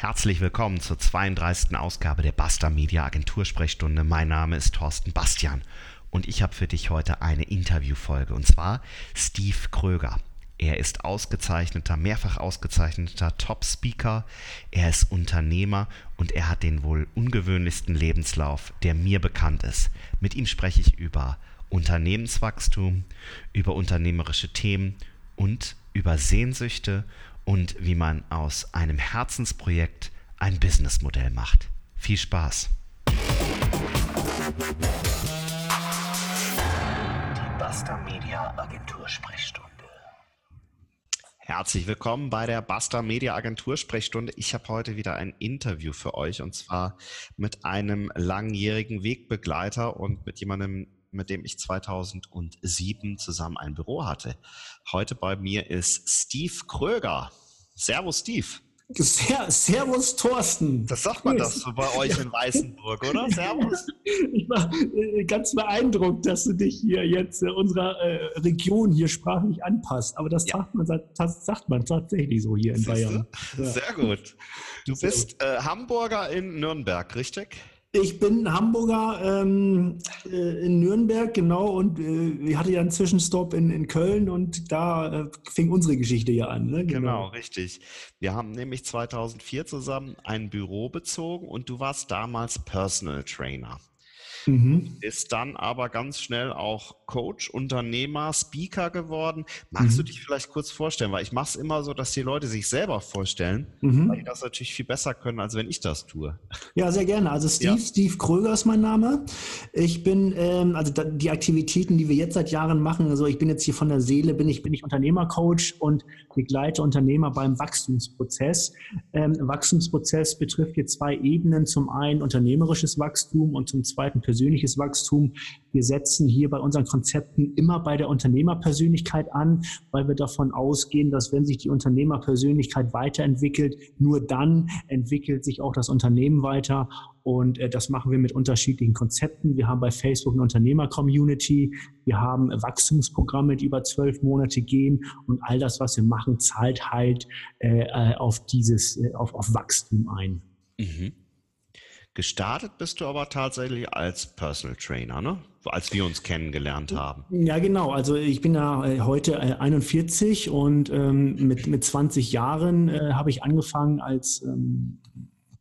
Herzlich willkommen zur 32. Ausgabe der Basta Media Agentur Sprechstunde. Mein Name ist Thorsten Bastian und ich habe für dich heute eine Interviewfolge und zwar Steve Kröger. Er ist ausgezeichneter, mehrfach ausgezeichneter Top-Speaker, er ist Unternehmer und er hat den wohl ungewöhnlichsten Lebenslauf, der mir bekannt ist. Mit ihm spreche ich über Unternehmenswachstum, über unternehmerische Themen und über Sehnsüchte und wie man aus einem Herzensprojekt ein Businessmodell macht. Viel Spaß! Die Basta Media Agentur Sprechstunde. Herzlich willkommen bei der Basta Media Agentur Sprechstunde. Ich habe heute wieder ein Interview für euch und zwar mit einem langjährigen Wegbegleiter und mit jemandem, mit dem ich 2007 zusammen ein Büro hatte. Heute bei mir ist Steve Kröger. Servus, Steve. Ser Servus, Thorsten. Das sagt man das so bei euch in Weißenburg, oder? Servus. Ich war äh, ganz beeindruckt, dass du dich hier jetzt äh, unserer äh, Region hier sprachlich anpasst. Aber das, ja. sagt, man, das sagt man tatsächlich so hier in Siehste? Bayern. Ja. Sehr gut. Du bist äh, Hamburger in Nürnberg, richtig? Ich bin Hamburger ähm, äh, in Nürnberg, genau, und äh, ich hatte ja einen Zwischenstopp in, in Köln und da äh, fing unsere Geschichte ja an. Ne? Genau. genau, richtig. Wir haben nämlich 2004 zusammen ein Büro bezogen und du warst damals Personal Trainer. Mhm. Ist dann aber ganz schnell auch Coach, Unternehmer, Speaker geworden. Magst mhm. du dich vielleicht kurz vorstellen? Weil ich mache es immer so, dass die Leute sich selber vorstellen, mhm. weil die das natürlich viel besser können, als wenn ich das tue. Ja, sehr gerne. Also Steve, ja. Steve Kröger ist mein Name. Ich bin, ähm, also die Aktivitäten, die wir jetzt seit Jahren machen, also ich bin jetzt hier von der Seele, bin ich, bin ich Unternehmercoach und begleite Unternehmer beim Wachstumsprozess. Ähm, Wachstumsprozess betrifft hier zwei Ebenen. Zum einen unternehmerisches Wachstum und zum zweiten persönliches Wachstum. Wir setzen hier bei unseren Konzepten immer bei der Unternehmerpersönlichkeit an, weil wir davon ausgehen, dass wenn sich die Unternehmerpersönlichkeit weiterentwickelt, nur dann entwickelt sich auch das Unternehmen weiter. Und äh, das machen wir mit unterschiedlichen Konzepten. Wir haben bei Facebook eine Unternehmer-Community. Wir haben Wachstumsprogramme, die über zwölf Monate gehen. Und all das, was wir machen, zahlt halt äh, äh auf dieses, auf, auf Wachstum ein. Mhm. Gestartet bist du aber tatsächlich als Personal Trainer, ne? als wir uns kennengelernt haben. Ja, genau. Also ich bin ja äh, heute 41 äh, und ähm, mit, mit 20 Jahren äh, habe ich angefangen als ähm,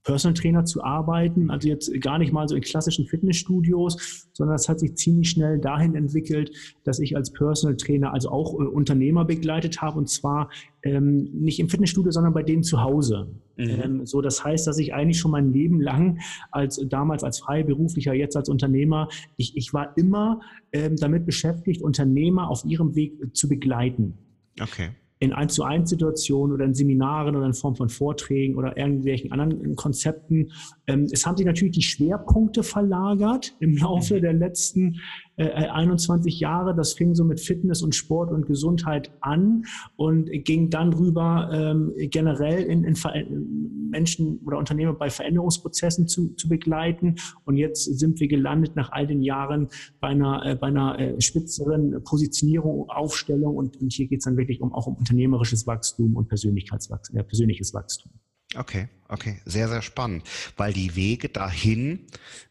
Personal Trainer zu arbeiten. Also jetzt gar nicht mal so in klassischen Fitnessstudios, sondern es hat sich ziemlich schnell dahin entwickelt, dass ich als Personal Trainer also auch äh, Unternehmer begleitet habe und zwar ähm, nicht im Fitnessstudio, sondern bei denen zu Hause. Mhm. Ähm, so, das heißt, dass ich eigentlich schon mein Leben lang als damals als Freiberuflicher, jetzt als Unternehmer, ich, ich war immer ähm, damit beschäftigt, Unternehmer auf ihrem Weg zu begleiten. Okay in 1 zu 1 Situationen oder in Seminaren oder in Form von Vorträgen oder irgendwelchen anderen Konzepten. Ähm, es haben sich natürlich die Schwerpunkte verlagert im Laufe mhm. der letzten äh, 21 Jahre. Das fing so mit Fitness und Sport und Gesundheit an und ging dann rüber ähm, generell in, in Menschen oder Unternehmer bei Veränderungsprozessen zu, zu begleiten. Und jetzt sind wir gelandet nach all den Jahren bei einer, äh, bei einer äh, spitzeren Positionierung, Aufstellung und, und hier geht es dann wirklich um, auch um unternehmerisches Wachstum und Persönlichkeitswachstum, äh, persönliches Wachstum. Okay, okay, sehr, sehr spannend, weil die Wege dahin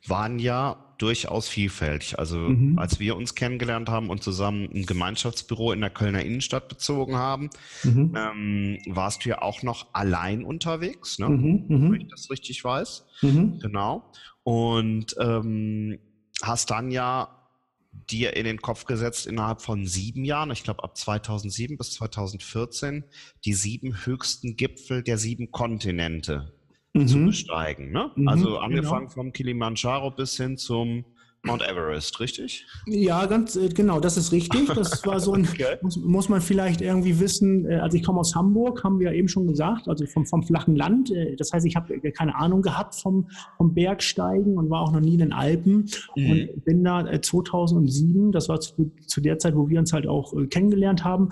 waren ja durchaus vielfältig. Also mhm. als wir uns kennengelernt haben und zusammen ein Gemeinschaftsbüro in der Kölner Innenstadt bezogen haben, mhm. ähm, warst du ja auch noch allein unterwegs, ne? Mhm. mhm. wenn ich das richtig weiß. Mhm. Genau. Und ähm, hast dann ja dir in den Kopf gesetzt, innerhalb von sieben Jahren, ich glaube ab 2007 bis 2014, die sieben höchsten Gipfel der sieben Kontinente mhm. zu besteigen. Ne? Mhm, also angefangen genau. vom Kilimanjaro bis hin zum Mount Everest, richtig? Ja, ganz äh, genau, das ist richtig. Das war so ein, okay. muss, muss, man vielleicht irgendwie wissen, äh, also ich komme aus Hamburg, haben wir ja eben schon gesagt, also vom, vom flachen Land. Äh, das heißt, ich habe keine Ahnung gehabt vom, vom Bergsteigen und war auch noch nie in den Alpen mhm. und bin da 2007, das war zu, zu der Zeit, wo wir uns halt auch kennengelernt haben,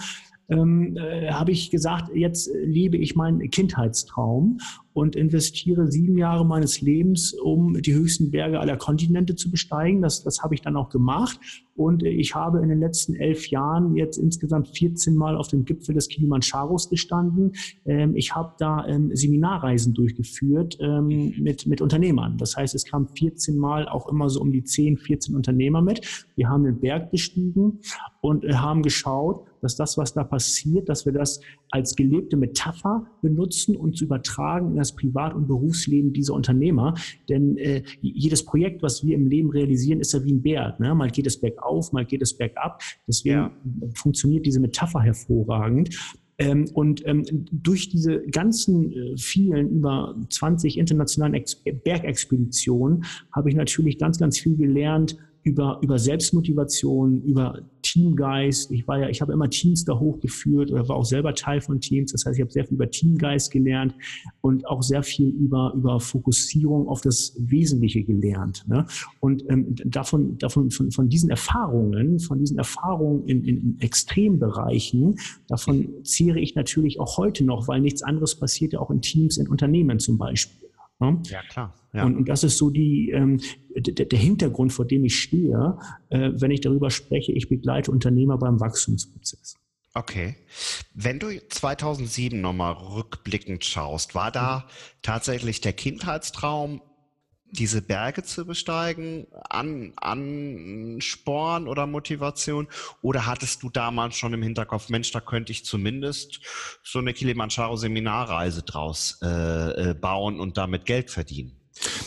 ähm, äh, habe ich gesagt, jetzt lebe ich meinen Kindheitstraum und investiere sieben Jahre meines Lebens, um die höchsten Berge aller Kontinente zu besteigen. Das, das habe ich dann auch gemacht. Und ich habe in den letzten elf Jahren jetzt insgesamt 14 Mal auf dem Gipfel des Kilimandscharos gestanden. Ähm, ich habe da ähm, Seminarreisen durchgeführt ähm, mit, mit Unternehmern. Das heißt, es kamen 14 Mal auch immer so um die 10, 14 Unternehmer mit. Wir haben den Berg bestiegen und äh, haben geschaut, dass das, was da passiert, dass wir das als gelebte Metapher benutzen und zu übertragen in das Privat- und Berufsleben dieser Unternehmer. Denn äh, jedes Projekt, was wir im Leben realisieren, ist ja wie ein Berg. Ne? Mal geht es bergauf, mal geht es bergab. Deswegen ja. funktioniert diese Metapher hervorragend. Ähm, und ähm, durch diese ganzen äh, vielen über 20 internationalen Ex Bergexpeditionen habe ich natürlich ganz, ganz viel gelernt über, über Selbstmotivation, über Teamgeist. Ich war ja, ich habe immer Teams da hochgeführt oder war auch selber Teil von Teams. Das heißt, ich habe sehr viel über Teamgeist gelernt und auch sehr viel über, über Fokussierung auf das Wesentliche gelernt. Ne? Und ähm, davon, davon von, von diesen Erfahrungen, von diesen Erfahrungen in, in Extrembereichen, davon zehre ich natürlich auch heute noch, weil nichts anderes passiert ja auch in Teams, in Unternehmen zum Beispiel. Ja, klar. Ja. Und, und, das ist so die, ähm, der, der, Hintergrund, vor dem ich stehe, äh, wenn ich darüber spreche, ich begleite Unternehmer beim Wachstumsprozess. Okay. Wenn du 2007 nochmal rückblickend schaust, war da mhm. tatsächlich der Kindheitstraum diese Berge zu besteigen, an, an Sporn oder Motivation? Oder hattest du damals schon im Hinterkopf, Mensch, da könnte ich zumindest so eine Kilimanjaro-Seminarreise draus äh, äh, bauen und damit Geld verdienen?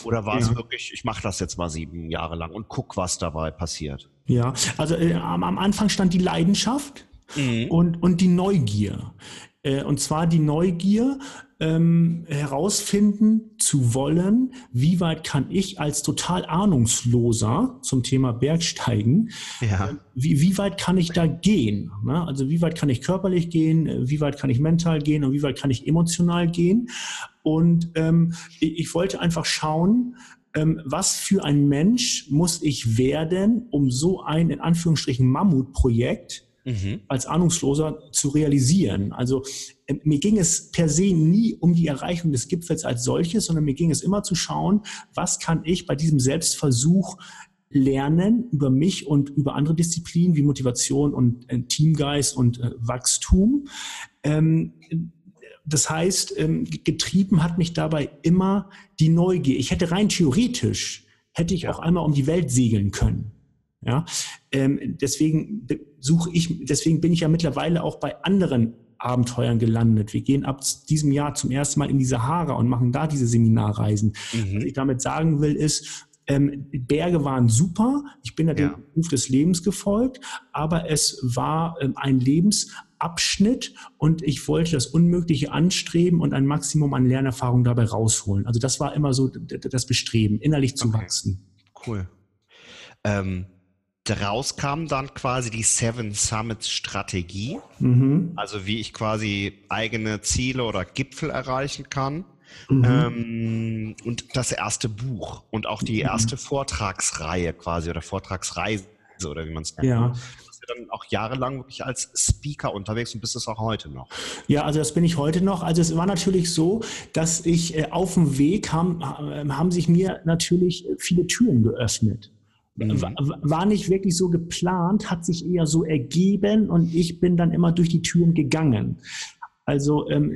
Oder war ja. es wirklich, ich mache das jetzt mal sieben Jahre lang und guck, was dabei passiert? Ja, also äh, am, am Anfang stand die Leidenschaft mhm. und, und die Neugier. Äh, und zwar die Neugier, ähm, herausfinden zu wollen, wie weit kann ich als total Ahnungsloser zum Thema Bergsteigen, ja. äh, wie, wie weit kann ich da gehen? Ne? Also wie weit kann ich körperlich gehen, äh, wie weit kann ich mental gehen und wie weit kann ich emotional gehen? Und ähm, ich, ich wollte einfach schauen, ähm, was für ein Mensch muss ich werden, um so ein in Anführungsstrichen Mammutprojekt mhm. als Ahnungsloser zu realisieren. Also äh, mir ging es per se nie um die Erreichung des Gipfels als solches, sondern mir ging es immer zu schauen, was kann ich bei diesem Selbstversuch lernen über mich und über andere Disziplinen wie Motivation und äh, Teamgeist und äh, Wachstum. Ähm, das heißt, ähm, getrieben hat mich dabei immer die Neugier. Ich hätte rein theoretisch, hätte ich auch einmal um die Welt segeln können. Ja, ähm, deswegen suche ich, deswegen bin ich ja mittlerweile auch bei anderen Abenteuern gelandet. Wir gehen ab diesem Jahr zum ersten Mal in die Sahara und machen da diese Seminarreisen. Mhm. Was ich damit sagen will, ist, ähm, Berge waren super. Ich bin da ja. dem Ruf des Lebens gefolgt, aber es war ähm, ein Lebensabschnitt und ich wollte das Unmögliche anstreben und ein Maximum an Lernerfahrung dabei rausholen. Also das war immer so das Bestreben, innerlich zu okay. wachsen. Cool. Ähm, Daraus kam dann quasi die Seven Summits Strategie, mhm. also wie ich quasi eigene Ziele oder Gipfel erreichen kann. Mhm. Ähm, und das erste Buch und auch die erste mhm. Vortragsreihe quasi oder Vortragsreise oder wie man es nennt. Ja. Du bist ja dann auch jahrelang wirklich als Speaker unterwegs und bist es auch heute noch. Ja, also das bin ich heute noch. Also es war natürlich so, dass ich äh, auf dem Weg haben, äh, haben sich mir natürlich viele Türen geöffnet. Mhm. War nicht wirklich so geplant, hat sich eher so ergeben und ich bin dann immer durch die Türen gegangen. Also ähm,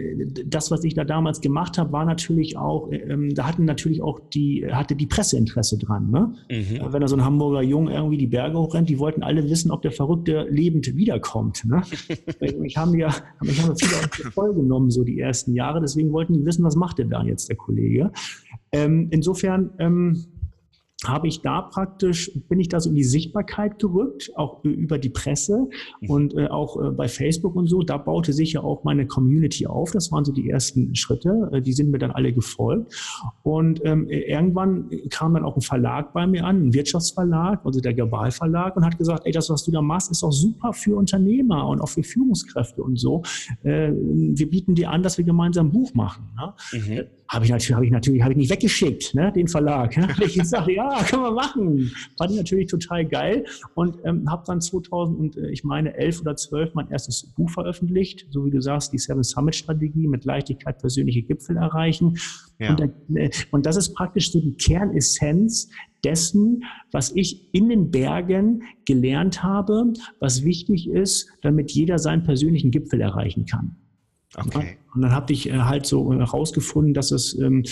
das, was ich da damals gemacht habe, war natürlich auch, ähm, da hatten natürlich auch die, hatte die Presse Interesse dran. Ne? Mhm. Wenn da so ein Hamburger Jung irgendwie die Berge hochrennt, die wollten alle wissen, ob der Verrückte lebend wiederkommt. Ne? ich habe ja, ich habe viele auch voll genommen, so die ersten Jahre, deswegen wollten die wissen, was macht denn da jetzt der Kollege. Ähm, insofern, ähm, habe ich da praktisch, bin ich da so in die Sichtbarkeit gerückt, auch über die Presse mhm. und äh, auch äh, bei Facebook und so. Da baute sich ja auch meine Community auf. Das waren so die ersten Schritte. Äh, die sind mir dann alle gefolgt. Und ähm, irgendwann kam dann auch ein Verlag bei mir an, ein Wirtschaftsverlag, also der Global Verlag, und hat gesagt, ey, das, was du da machst, ist auch super für Unternehmer und auch für Führungskräfte und so. Äh, wir bieten dir an, dass wir gemeinsam ein Buch machen. Ne? Mhm habe ich natürlich, habe ich natürlich, habe ich nicht weggeschickt, ne, den Verlag. Ne? ich gesagt, ja, können wir machen. Fand ich natürlich total geil und ähm, habe dann 2000 und äh, ich meine 11 oder 12 mein erstes Buch veröffentlicht, so wie du sagst, die Seven Summit Strategie mit Leichtigkeit persönliche Gipfel erreichen. Ja. Und, äh, und das ist praktisch so die Kernessenz dessen, was ich in den Bergen gelernt habe, was wichtig ist, damit jeder seinen persönlichen Gipfel erreichen kann. Okay. Und dann habe ich äh, halt so herausgefunden, dass es ähm,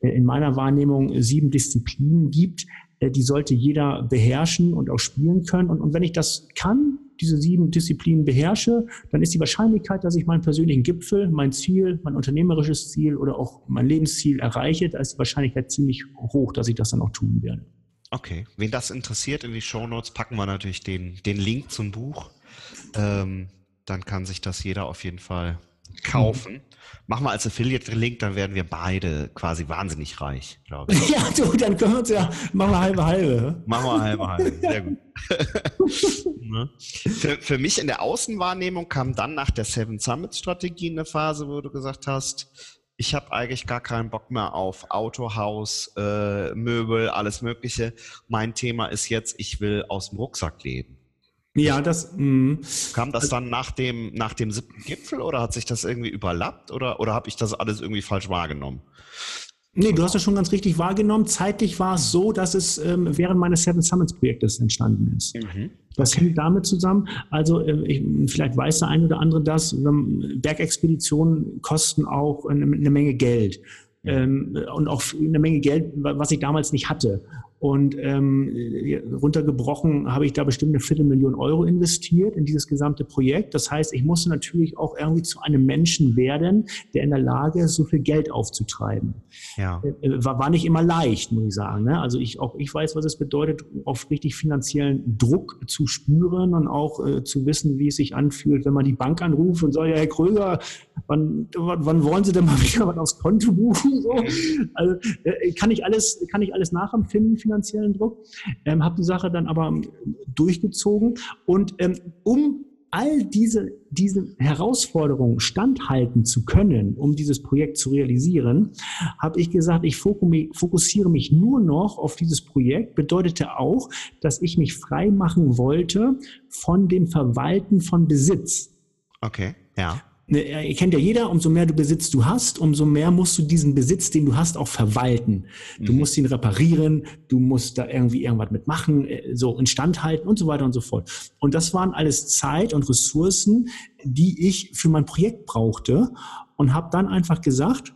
äh, in meiner Wahrnehmung sieben Disziplinen gibt, äh, die sollte jeder beherrschen und auch spielen können. Und, und wenn ich das kann, diese sieben Disziplinen beherrsche, dann ist die Wahrscheinlichkeit, dass ich meinen persönlichen Gipfel, mein Ziel, mein unternehmerisches Ziel oder auch mein Lebensziel erreiche, da ist die Wahrscheinlichkeit ziemlich hoch, dass ich das dann auch tun werde. Okay, wen das interessiert, in die Show Notes packen wir natürlich den, den Link zum Buch. Ähm, dann kann sich das jeder auf jeden Fall kaufen. Mhm. Machen wir als Affiliate-Link, dann werden wir beide quasi wahnsinnig reich, glaube ich. Ja, du, dann können wir uns ja, machen wir halbe halbe. Machen wir halbe halbe, sehr gut. ne? für, für mich in der Außenwahrnehmung kam dann nach der Seven Summit Strategie eine Phase, wo du gesagt hast, ich habe eigentlich gar keinen Bock mehr auf Autohaus, äh, Möbel, alles Mögliche. Mein Thema ist jetzt, ich will aus dem Rucksack leben. Ja, das mh. kam das dann nach dem nach dem siebten Gipfel oder hat sich das irgendwie überlappt oder oder habe ich das alles irgendwie falsch wahrgenommen? Nee, du hast es schon ganz richtig wahrgenommen. Zeitlich war es so, dass es ähm, während meines Seven Summits Projektes entstanden ist. Mhm. Das hängt damit zusammen. Also äh, ich, vielleicht weiß der eine oder andere das. Ähm, Bergexpeditionen kosten auch eine, eine Menge Geld. Ähm, und auch eine Menge Geld, was ich damals nicht hatte. Und ähm, runtergebrochen habe ich da bestimmt eine Viertelmillion Euro investiert in dieses gesamte Projekt. Das heißt, ich musste natürlich auch irgendwie zu einem Menschen werden, der in der Lage ist, so viel Geld aufzutreiben. Ja. Äh, äh, war, war nicht immer leicht, muss ich sagen. Ne? Also ich auch ich weiß, was es bedeutet, auf richtig finanziellen Druck zu spüren und auch äh, zu wissen, wie es sich anfühlt, wenn man die Bank anruft und sagt, ja, Herr Kröger, wann, wann wollen Sie denn mal wieder was aufs Konto buchen? So. Also äh, kann ich alles, kann ich alles nachempfinden finanziellen Druck, ähm, habe die Sache dann aber ähm, durchgezogen und ähm, um all diese, diese Herausforderungen standhalten zu können, um dieses Projekt zu realisieren, habe ich gesagt, ich fokussiere mich nur noch auf dieses Projekt. Bedeutete auch, dass ich mich frei machen wollte von dem Verwalten von Besitz. Okay, ja. Ne, kennt ja jeder, umso mehr du Besitz du hast, umso mehr musst du diesen Besitz, den du hast, auch verwalten. Du mhm. musst ihn reparieren, du musst da irgendwie irgendwas mitmachen, äh, so instand halten und so weiter und so fort. Und das waren alles Zeit und Ressourcen, die ich für mein Projekt brauchte und habe dann einfach gesagt,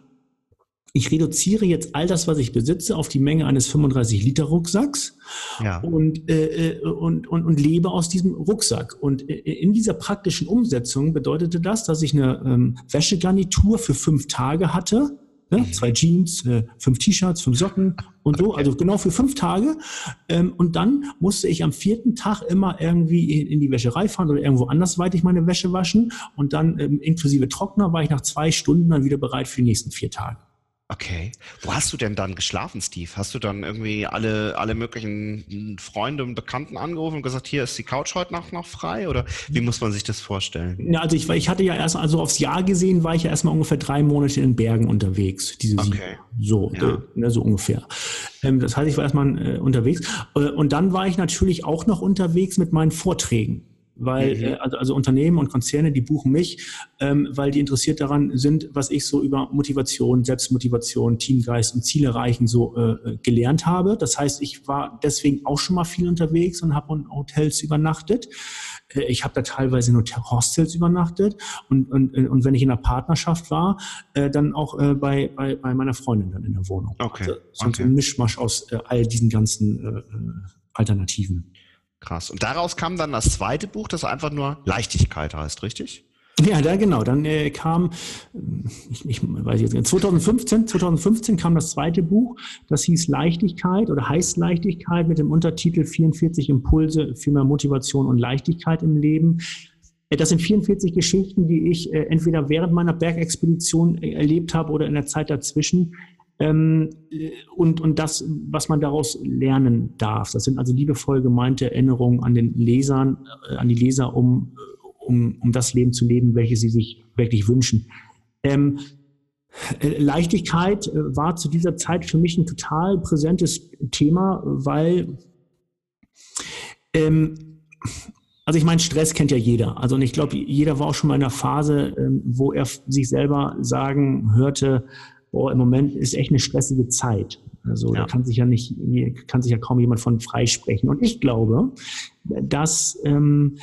ich reduziere jetzt all das, was ich besitze, auf die Menge eines 35-Liter-Rucksacks ja. und, äh, äh, und, und, und lebe aus diesem Rucksack. Und äh, in dieser praktischen Umsetzung bedeutete das, dass ich eine ähm, Wäschegarnitur für fünf Tage hatte. Ne? Mhm. Zwei Jeans, äh, fünf T-Shirts, fünf Socken und so, also genau für fünf Tage. Ähm, und dann musste ich am vierten Tag immer irgendwie in, in die Wäscherei fahren oder irgendwo andersweitig meine Wäsche waschen. Und dann ähm, inklusive Trockner war ich nach zwei Stunden dann wieder bereit für die nächsten vier Tage. Okay. Wo hast du denn dann geschlafen, Steve? Hast du dann irgendwie alle, alle möglichen Freunde und Bekannten angerufen und gesagt, hier ist die Couch heute Nacht noch frei? Oder wie muss man sich das vorstellen? Ja, also ich, ich hatte ja erst, also aufs Jahr gesehen, war ich ja erstmal ungefähr drei Monate in Bergen unterwegs. Diese okay. So, ja. ne, so ungefähr. Ähm, das heißt, ich war erstmal äh, unterwegs. Äh, und dann war ich natürlich auch noch unterwegs mit meinen Vorträgen weil mhm. äh, also, also Unternehmen und Konzerne, die buchen mich, ähm, weil die interessiert daran sind, was ich so über Motivation, Selbstmotivation, Teamgeist und Ziele erreichen so äh, gelernt habe. Das heißt, ich war deswegen auch schon mal viel unterwegs und habe in Hotels übernachtet. Äh, ich habe da teilweise in Hostels übernachtet und, und, und wenn ich in einer Partnerschaft war, äh, dann auch äh, bei, bei, bei meiner Freundin dann in der Wohnung. Okay. Also, so okay. ein Mischmasch aus äh, all diesen ganzen äh, äh Alternativen. Krass. Und daraus kam dann das zweite Buch, das einfach nur Leichtigkeit heißt, richtig? Ja, da genau. Dann äh, kam, ich, ich weiß jetzt nicht, 2015, 2015 kam das zweite Buch, das hieß Leichtigkeit oder heißt Leichtigkeit mit dem Untertitel 44 Impulse für mehr Motivation und Leichtigkeit im Leben. Äh, das sind 44 Geschichten, die ich äh, entweder während meiner Bergexpedition äh, erlebt habe oder in der Zeit dazwischen, ähm, und, und das, was man daraus lernen darf. Das sind also liebevoll gemeinte Erinnerungen an den Lesern, äh, an die Leser, um, um, um das Leben zu leben, welches sie sich wirklich wünschen. Ähm, Äh, Leichtigkeit äh, war zu dieser Zeit für mich ein total präsentes Thema, weil ähm, also ich meine, Stress kennt ja jeder. Also und ich glaube, jeder war auch schon mal in einer Phase, ähm, wo er sich selber sagen hörte, boah, im Moment ist echt eine stressige Zeit. Also ja. da kann sich ja nicht, kann sich ja kaum jemand von freisprechen. Und ich glaube, dass, ähm,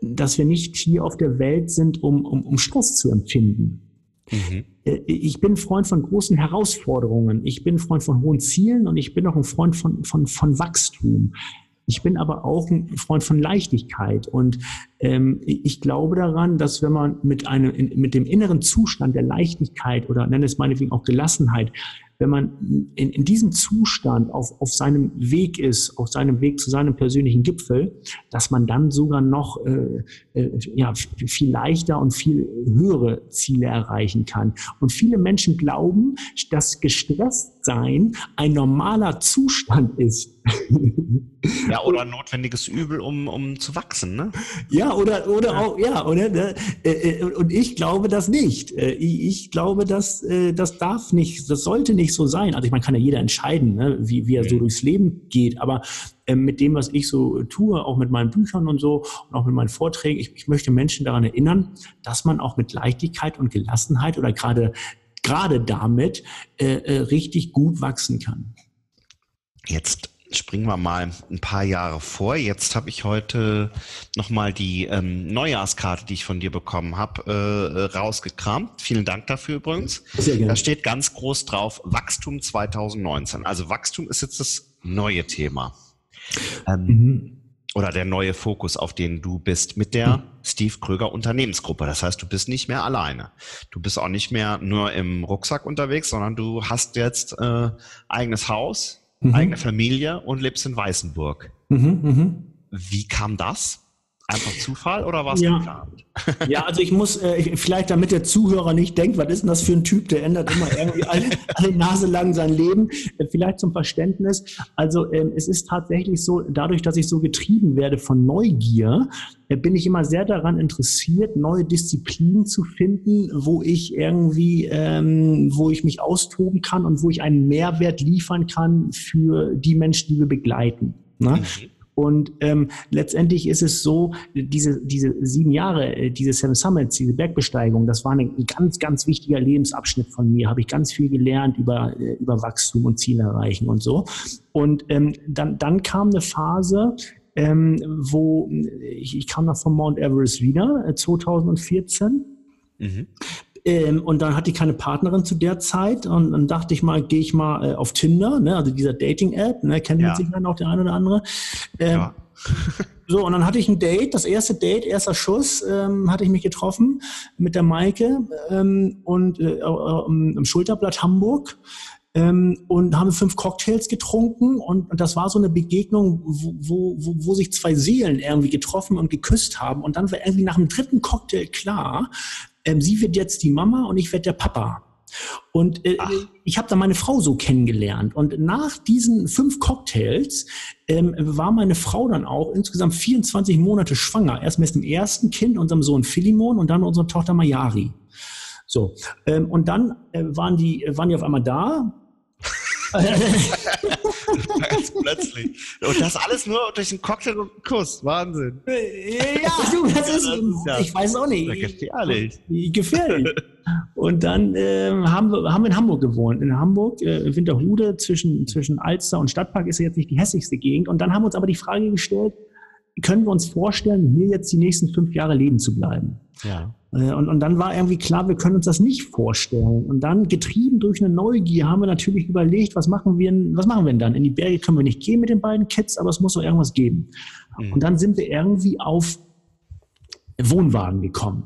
dass wir nicht hier auf der Welt sind, um, um, um Stress zu empfinden. Mhm. Äh, ich bin Freund von großen Herausforderungen. Ich bin Freund von hohen Zielen und ich bin auch ein Freund von, von, von Wachstum. Ich bin aber auch ein Freund von Leichtigkeit und ähm, ich glaube daran, dass wenn man mit einem mit dem inneren Zustand der Leichtigkeit oder nenne es meinetwegen auch Gelassenheit wenn man in, in diesem Zustand auf, auf seinem Weg ist, auf seinem Weg zu seinem persönlichen Gipfel, dass man dann sogar noch äh, äh, ja, viel leichter und viel höhere Ziele erreichen kann. Und viele Menschen glauben, dass gestresst sein ein normaler Zustand ist. Ja, oder ein notwendiges Übel, um, um zu wachsen, ne? Ja, oder, oder ja. auch, ja, oder, ne? Äh, äh, und ich glaube das nicht. Äh, ich glaube, dass das darf nicht, das sollte nicht so sein. Also ich meine, kann ja jeder entscheiden, ne? wie, wie er so durchs Leben geht, aber mit dem, was ich so tue, auch mit meinen Büchern und so und auch mit meinen Vorträgen, ich, ich möchte Menschen daran erinnern, dass man auch mit Leichtigkeit und Gelassenheit oder gerade gerade damit äh, richtig gut wachsen kann. Jetzt springen wir mal ein paar Jahre vor. Jetzt habe ich heute nochmal die ähm, Neujahrskarte, die ich von dir bekommen habe, äh, rausgekramt. Vielen Dank dafür übrigens. Sehr gerne. Da steht ganz groß drauf Wachstum 2019. Also Wachstum ist jetzt das neue Thema. Ähm, mhm. Oder der neue Fokus, auf den du bist mit der mhm. Steve Kröger Unternehmensgruppe. Das heißt, du bist nicht mehr alleine. Du bist auch nicht mehr nur im Rucksack unterwegs, sondern du hast jetzt äh, eigenes Haus, mhm. eigene Familie und lebst in Weißenburg. Mhm, mh. Wie kam das? Einfach Zufall oder war es ja. geplant? Ja, also ich muss, äh, vielleicht damit der Zuhörer nicht denkt, was ist denn das für ein Typ, der ändert immer irgendwie alle, alle Nase lang sein Leben. Äh, vielleicht zum Verständnis. Also ähm, es ist tatsächlich so, dadurch, dass ich so getrieben werde von Neugier, äh, bin ich immer sehr daran interessiert, neue Disziplinen zu finden, wo ich irgendwie, ähm, wo ich mich austoben kann und wo ich einen Mehrwert liefern kann für die Menschen, die wir begleiten. Ne? Mhm. Und ähm, letztendlich ist es so, diese, diese sieben Jahre, äh, diese Seven Summits, diese Bergbesteigung, das war ein ganz, ganz wichtiger Lebensabschnitt von mir. Habe ich ganz viel gelernt über, äh, über Wachstum und Ziele erreichen und so. Und ähm, dann, dann kam eine Phase, ähm, wo ich, ich kam nach von Mount Everest wieder, äh, 2014. Mhm. Ähm, und dann hatte ich keine Partnerin zu der Zeit und dann dachte ich mal, gehe ich mal äh, auf Tinder, ne, also dieser Dating-App, ne, kennt ja. sich dann auch der eine oder andere. Ähm, ja. so, und dann hatte ich ein Date, das erste Date, erster Schuss, ähm, hatte ich mich getroffen mit der Maike ähm, und äh, im Schulterblatt Hamburg. Ähm, und haben fünf Cocktails getrunken und, und das war so eine Begegnung, wo, wo, wo sich zwei Seelen irgendwie getroffen und geküsst haben und dann war irgendwie nach dem dritten Cocktail klar, ähm, sie wird jetzt die Mama und ich werde der Papa. Und äh, ich habe da meine Frau so kennengelernt. Und nach diesen fünf Cocktails ähm, war meine Frau dann auch insgesamt 24 Monate schwanger. Erst mit dem ersten Kind, unserem Sohn Philemon und dann unserer Tochter Mayari. So, ähm, und dann äh, waren, die, waren die auf einmal da Ganz plötzlich. Und das alles nur durch einen Cocktail und einen Kuss. Wahnsinn. Ja, du, das ist, ja, ich weiß auch nicht. Gefährlich. Gefährlich. Und dann äh, haben, wir, haben wir in Hamburg gewohnt. In Hamburg, äh, Winterhude, zwischen, zwischen Alster und Stadtpark ist ja jetzt nicht die hässlichste Gegend. Und dann haben wir uns aber die Frage gestellt, können wir uns vorstellen, hier jetzt die nächsten fünf Jahre leben zu bleiben? Ja. Äh, und, und dann war irgendwie klar, wir können uns das nicht vorstellen. Und dann, getrieben durch eine Neugier, haben wir natürlich überlegt, was machen wir, was machen wir denn dann? In die Berge können wir nicht gehen mit den beiden Kids, aber es muss doch irgendwas geben. Mhm. Und dann sind wir irgendwie auf Wohnwagen gekommen.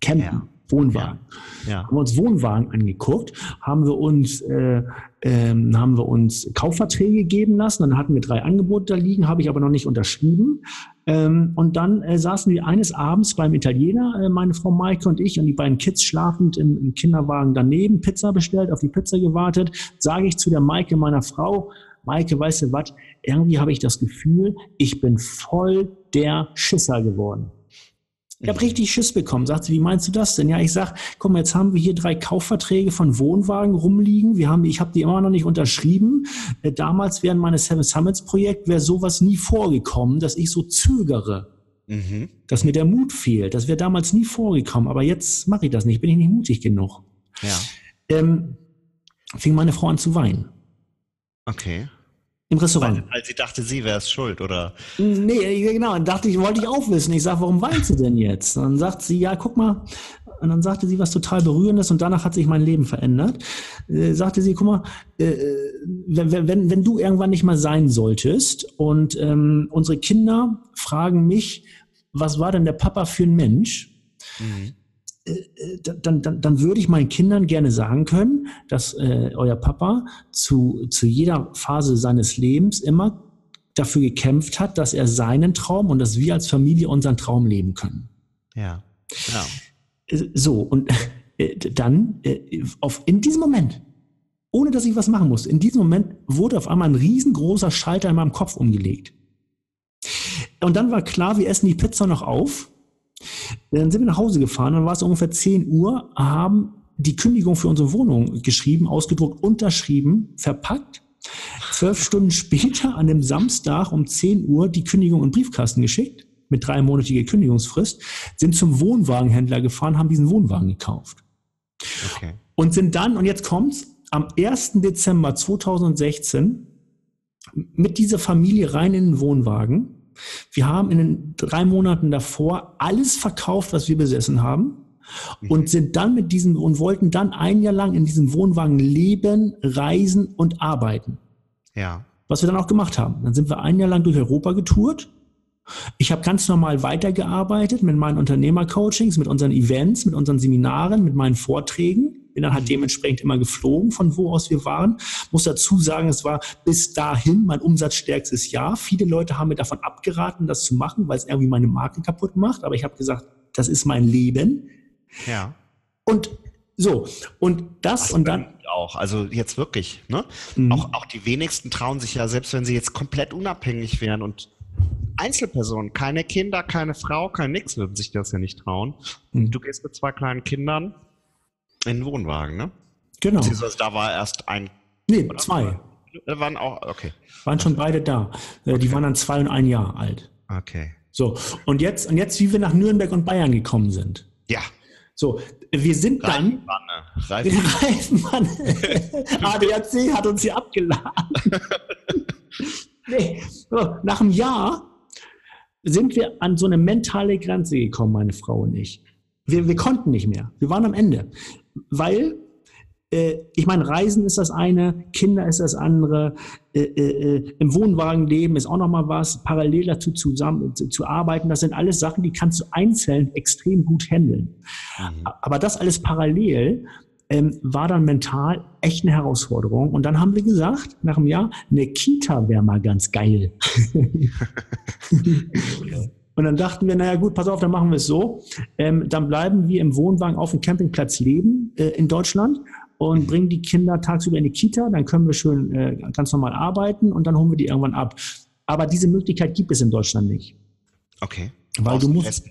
Campen. Ja. Wohnwagen. Ja. Ja. Haben wir uns Wohnwagen angeguckt, haben wir uns, äh, ähm, haben wir uns Kaufverträge geben lassen. Dann hatten wir drei Angebote da liegen, habe ich aber noch nicht unterschrieben. Ähm, und dann äh, saßen wir eines Abends beim Italiener, äh, meine Frau Maike und ich, und die beiden Kids schlafend im, im Kinderwagen daneben, Pizza bestellt, auf die Pizza gewartet. Sage ich zu der Maike, meiner Frau, Maike, weißt du was, irgendwie habe ich das Gefühl, ich bin voll der Schisser geworden. Ich habe richtig Schiss bekommen. Sagt sie, wie meinst du das denn? Ja, ich sag, guck mal, jetzt haben wir hier drei Kaufverträge von Wohnwagen rumliegen. Wir haben, ich habe die immer noch nicht unterschrieben. Äh, damals während meines Seven Summits Projekt wäre sowas nie vorgekommen, dass ich so zögere. Mhm. Dass mir der Mut fehlt. Das wäre damals nie vorgekommen. Aber jetzt mache ich das nicht. Bin ich nicht mutig genug. Ja. Ähm, fing meine Frau an zu weinen. Okay. Im Restaurant. Weil, weil sie dachte, sie wäre es schuld, oder? Nee, genau. Dann dachte ich, wollte ich auch wissen. Ich sage, warum weint sie denn jetzt? Und dann sagt sie, ja, guck mal. Und dann sagte sie was total Berührendes und danach hat sich mein Leben verändert. Äh, sagte sie, guck mal, äh, wenn, wenn, wenn du irgendwann nicht mal sein solltest und ähm, unsere Kinder fragen mich, was war denn der Papa für ein Mensch? Mhm äh, dann, dann, dann würde ich meinen Kindern gerne sagen können, dass äh, euer Papa zu, zu jeder Phase seines Lebens immer dafür gekämpft hat, dass er seinen Traum und dass wir als Familie unseren Traum leben können. Ja. ja. Äh, so, und äh, dann äh, auf, in diesem Moment, ohne dass ich was machen musste, in diesem Moment wurde auf einmal ein riesengroßer Schalter in meinem Kopf umgelegt. Und dann war klar, wir essen die Pizza noch auf dann sind wir nach Hause gefahren, dann war es ungefähr 10 Uhr, haben die Kündigung für unsere Wohnung geschrieben, ausgedruckt, unterschrieben, verpackt. Zwölf Stunden später, an dem Samstag um 10 Uhr, die Kündigung in Briefkasten geschickt, mit dreimonatiger Kündigungsfrist, sind zum Wohnwagenhändler gefahren, haben diesen Wohnwagen gekauft. Okay. Und sind dann, und jetzt kommt's, am 1. Dezember 2016 mit dieser Familie rein in den Wohnwagen wir haben in den drei Monaten davor alles verkauft, was wir besessen haben mhm. und sind dann mit diesem und wollten dann ein Jahr lang in diesem Wohnwagen leben, reisen und arbeiten. Ja. Was wir dann auch gemacht haben. Dann sind wir ein Jahr lang durch Europa getourt. Ich habe ganz normal weitergearbeitet mit meinen Unternehmercoachings, mit unseren Events, mit unseren Seminaren, mit meinen Vorträgen bin dann halt mhm. dementsprechend immer geflogen, von wo aus wir waren. Muss dazu sagen, es war bis dahin mein umsatzstärkstes Jahr. Viele Leute haben mir davon abgeraten, das zu machen, weil es irgendwie meine Marke kaputt macht. Aber ich habe gesagt, das ist mein Leben. Ja. Und so, und das also und dann. Auch, also jetzt wirklich, ne? Mhm. Auch, auch die wenigsten trauen sich ja, selbst wenn sie jetzt komplett unabhängig wären und Einzelpersonen, keine Kinder, keine Frau, kein Nix, würden sich das ja nicht trauen. Mhm. Du gehst mit zwei kleinen Kindern in den Wohnwagen, ne? Genau. Beziehungsweise da war erst ein. Nee, oder? zwei. Waren auch, okay. Waren schon beide da. Äh, okay. Die waren dann zwei und ein Jahr alt. Okay. So, und jetzt, und jetzt, wie wir nach Nürnberg und Bayern gekommen sind. Ja. So, wir sind dann. Reifenmanne. Reifenmanne. ADAC hat uns hier abgeladen. nee, so, nach einem Jahr sind wir an so eine mentale Grenze gekommen, meine Frau und ich. Wir, wir konnten nicht mehr. Wir waren am Ende. Weil, äh, ich meine, Reisen ist das eine, Kinder ist das andere, äh, äh, äh im Wohnwagen leben ist auch nochmal was, parallel dazu zusammen zu, zu, arbeiten, das sind alles Sachen, die kannst du einzeln extrem gut handeln. Mhm. Aber das alles parallel ähm, war dann mental echt eine Herausforderung. Und dann haben wir gesagt, nach einem Jahr, eine Kita wäre mal ganz geil. Und dann dachten wir, naja gut, pass auf, dann machen wir es so. Ähm, dann bleiben wir im Wohnwagen auf dem Campingplatz leben äh, in Deutschland und bringen die Kinder tagsüber in die Kita. Dann können wir schön äh, ganz normal arbeiten und dann holen wir die irgendwann ab. Aber diese Möglichkeit gibt es in Deutschland nicht. Okay. Weil du musst.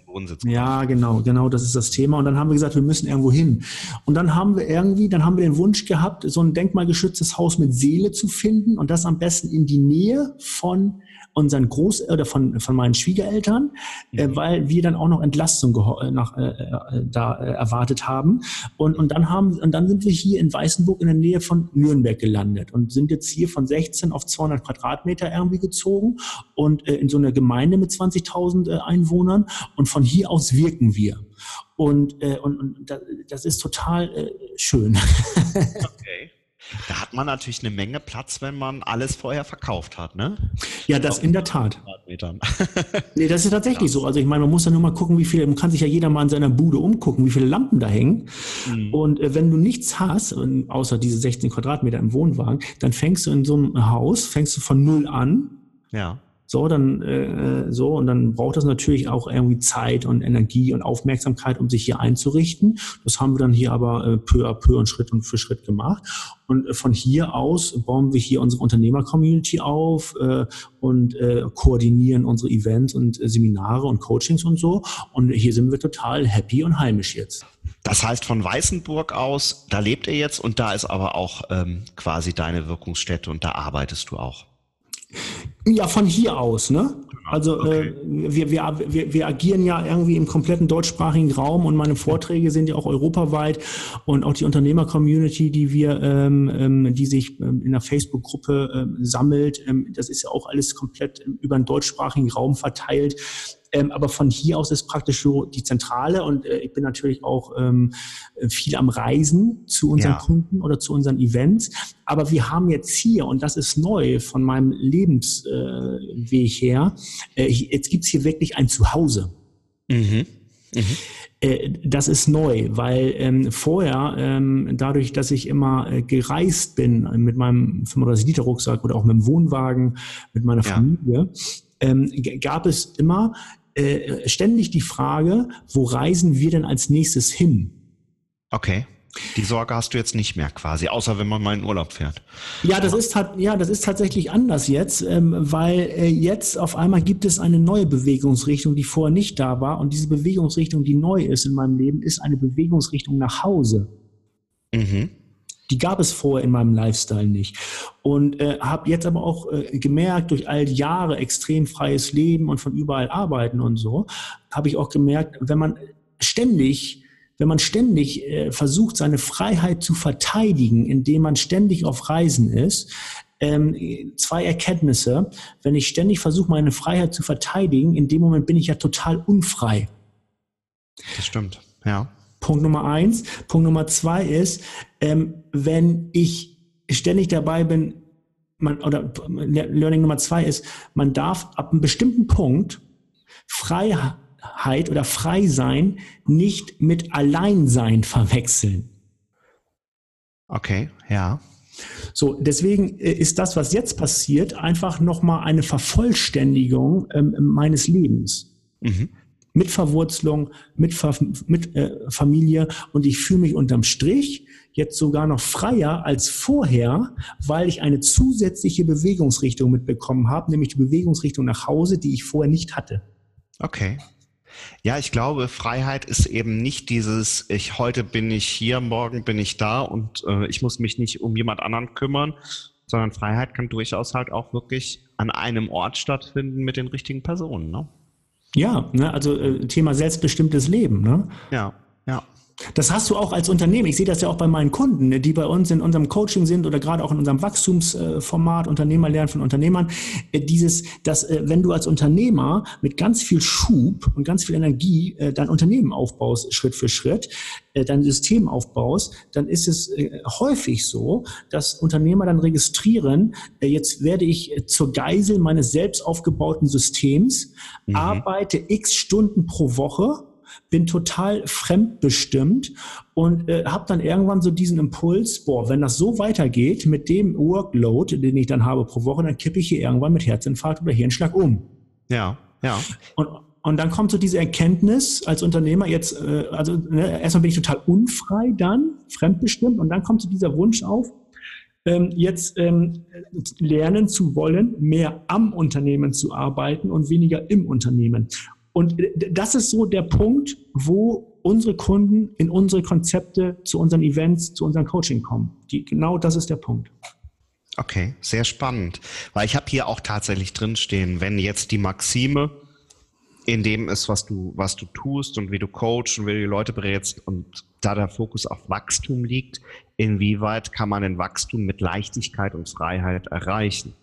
Ja, genau, genau, das ist das Thema. Und dann haben wir gesagt, wir müssen irgendwo hin. Und dann haben wir irgendwie, dann haben wir den Wunsch gehabt, so ein denkmalgeschütztes Haus mit Seele zu finden und das am besten in die Nähe von unseren Groß- oder von, von meinen Schwiegereltern, äh, mhm. äh, weil wir dann auch noch Entlastung äh, nach, äh, äh, da äh, erwartet haben. Und, und dann haben, und dann sind wir hier in Weißenburg in der Nähe von Nürnberg gelandet und sind jetzt hier von 16 auf 200 Quadratmeter irgendwie gezogen und äh, in so einer Gemeinde mit 20.000 äh, Einwohnern. Und von hier aus wirken wir. Und, äh, und, und das ist total äh, schön. Okay. Da hat man natürlich eine Menge Platz, wenn man alles vorher verkauft hat, ne? Ja, das in der Tat. nee, das ist tatsächlich so. Also ich meine, man muss ja nur mal gucken, wie viele, man kann sich ja jeder mal in seiner Bude umgucken, wie viele Lampen da hängen. Mhm. Und äh, wenn du nichts hast, außer diese 16 Quadratmeter im Wohnwagen, dann fängst du in so einem Haus, fängst du von null an. Ja. So, dann äh, so und dann braucht das natürlich auch irgendwie Zeit und Energie und Aufmerksamkeit, um sich hier einzurichten. Das haben wir dann hier aber äh, peu à peu und Schritt für Schritt gemacht. Und äh, von hier aus bauen wir hier unsere Unternehmer-Community auf äh, und äh, koordinieren unsere Events und äh, Seminare und Coachings und so. Und hier sind wir total happy und heimisch jetzt. Das heißt, von Weißenburg aus, da lebt ihr jetzt und da ist aber auch ähm, quasi deine Wirkungsstätte und da arbeitest du auch. Ja, von hier aus, ne? Also okay. äh, wir, wir, wir, wir agieren ja irgendwie im kompletten deutschsprachigen Raum und meine Vorträge sind ja auch europaweit und auch die Unternehmer-Community, die wir, ähm, ähm, die sich ähm, in der Facebook-Gruppe ähm, sammelt, ähm, das ist ja auch alles komplett über den deutschsprachigen Raum verteilt. Ähm, aber von hier aus ist praktisch so die Zentrale und äh, ich bin natürlich auch ähm, viel am Reisen zu unseren ja. Kunden oder zu unseren Events. Aber wir haben jetzt hier, und das ist neu von meinem Lebensweg äh, her, äh, jetzt gibt's hier wirklich ein Zuhause. Mhm. Mhm. Äh, das ist neu, weil ähm, vorher, ähm, dadurch, dass ich immer äh, gereist bin mit meinem 35-Liter-Rucksack oder auch mit dem Wohnwagen, mit meiner ja. Familie, ähm, gab es immer äh, ständig die Frage, wo reisen wir denn als nächstes hin? Okay. Die Sorge hast du jetzt nicht mehr quasi, außer wenn man mal in Urlaub fährt. Ja, das ist, ja, das ist tatsächlich anders jetzt, ähm, weil äh, jetzt auf einmal gibt es eine neue Bewegungsrichtung, die vorher nicht da war. Und diese Bewegungsrichtung, die neu ist in meinem Leben, ist eine Bewegungsrichtung nach Hause. Mhm. Die gab es vorher in meinem Lifestyle nicht. Und äh, habe jetzt aber auch äh, gemerkt, durch all die Jahre extrem freies Leben und von überall arbeiten und so, habe ich auch gemerkt, wenn man ständig wenn man ständig äh, versucht, seine Freiheit zu verteidigen, indem man ständig auf Reisen ist, ähm, zwei Erkenntnisse. Wenn ich ständig versuche, meine Freiheit zu verteidigen, in dem Moment bin ich ja total unfrei. Das stimmt, ja. Punkt Nummer eins. Punkt Nummer zwei ist, ähm, wenn ich ständig dabei bin, man, oder Learning Nummer zwei ist, man darf ab einem bestimmten Punkt Freiheit oder Freisein nicht mit Alleinsein verwechseln. Okay, ja. So, deswegen äh, ist das, was jetzt passiert, einfach nochmal eine Vervollständigung ähm, meines Lebens. Mhm mit Verwurzelung, mit, Ver mit äh, Familie und ich fühle mich unterm Strich jetzt sogar noch freier als vorher, weil ich eine zusätzliche Bewegungsrichtung mitbekommen habe, nämlich die Bewegungsrichtung nach Hause, die ich vorher nicht hatte. Okay. Ja, ich glaube, Freiheit ist eben nicht dieses, ich heute bin ich hier, morgen bin ich da und äh, ich muss mich nicht um jemand anderen kümmern, sondern Freiheit kann durchaus halt auch wirklich an einem Ort stattfinden mit den richtigen Personen. Ne? Ja, ne, also äh, Thema selbstbestimmtes Leben. Ne? Ja, ja. Das hast du auch als Unternehmen. Ich sehe das ja auch bei meinen Kunden, ne, die bei uns in unserem Coaching sind oder gerade auch in unserem Wachstumsformat Unternehmer lernen von Unternehmern. Äh, dieses, dass äh, wenn du als Unternehmer mit ganz viel Schub und ganz viel Energie äh, dein Unternehmen aufbaust, Schritt für Schritt, dein System aufbaust, dann ist es häufig so, dass Unternehmer dann registrieren, jetzt werde ich zur Geisel meines selbst aufgebauten Systems, mhm. arbeite x Stunden pro Woche bin total fremdbestimmt und äh, habe dann irgendwann so diesen Impuls, boah, wenn das so weitergeht mit dem Workload, den ich dann habe pro Woche, dann kippe ich hier irgendwann mit Herzinfarkt oder Hirnschlag um. Ja, ja. Und, und dann kommt so diese Erkenntnis als Unternehmer jetzt, äh, also ne, erstmal bin ich total unfrei, dann fremdbestimmt und dann kommt so dieser Wunsch auf, ähm, jetzt ähm, lernen zu wollen, mehr am Unternehmen zu arbeiten und weniger im Unternehmen. Und das ist so der Punkt, wo unsere Kunden in unsere Konzepte, zu unseren Events, zu unserem Coaching kommen. Die, genau das ist der Punkt. Okay, sehr spannend. Weil ich habe hier auch tatsächlich drinstehen, wenn jetzt die Maxime in dem ist, was du, was du tust und wie du coachst und wie du die Leute berätst und da der Fokus auf Wachstum liegt, inwieweit kann man den Wachstum mit Leichtigkeit und Freiheit erreichen?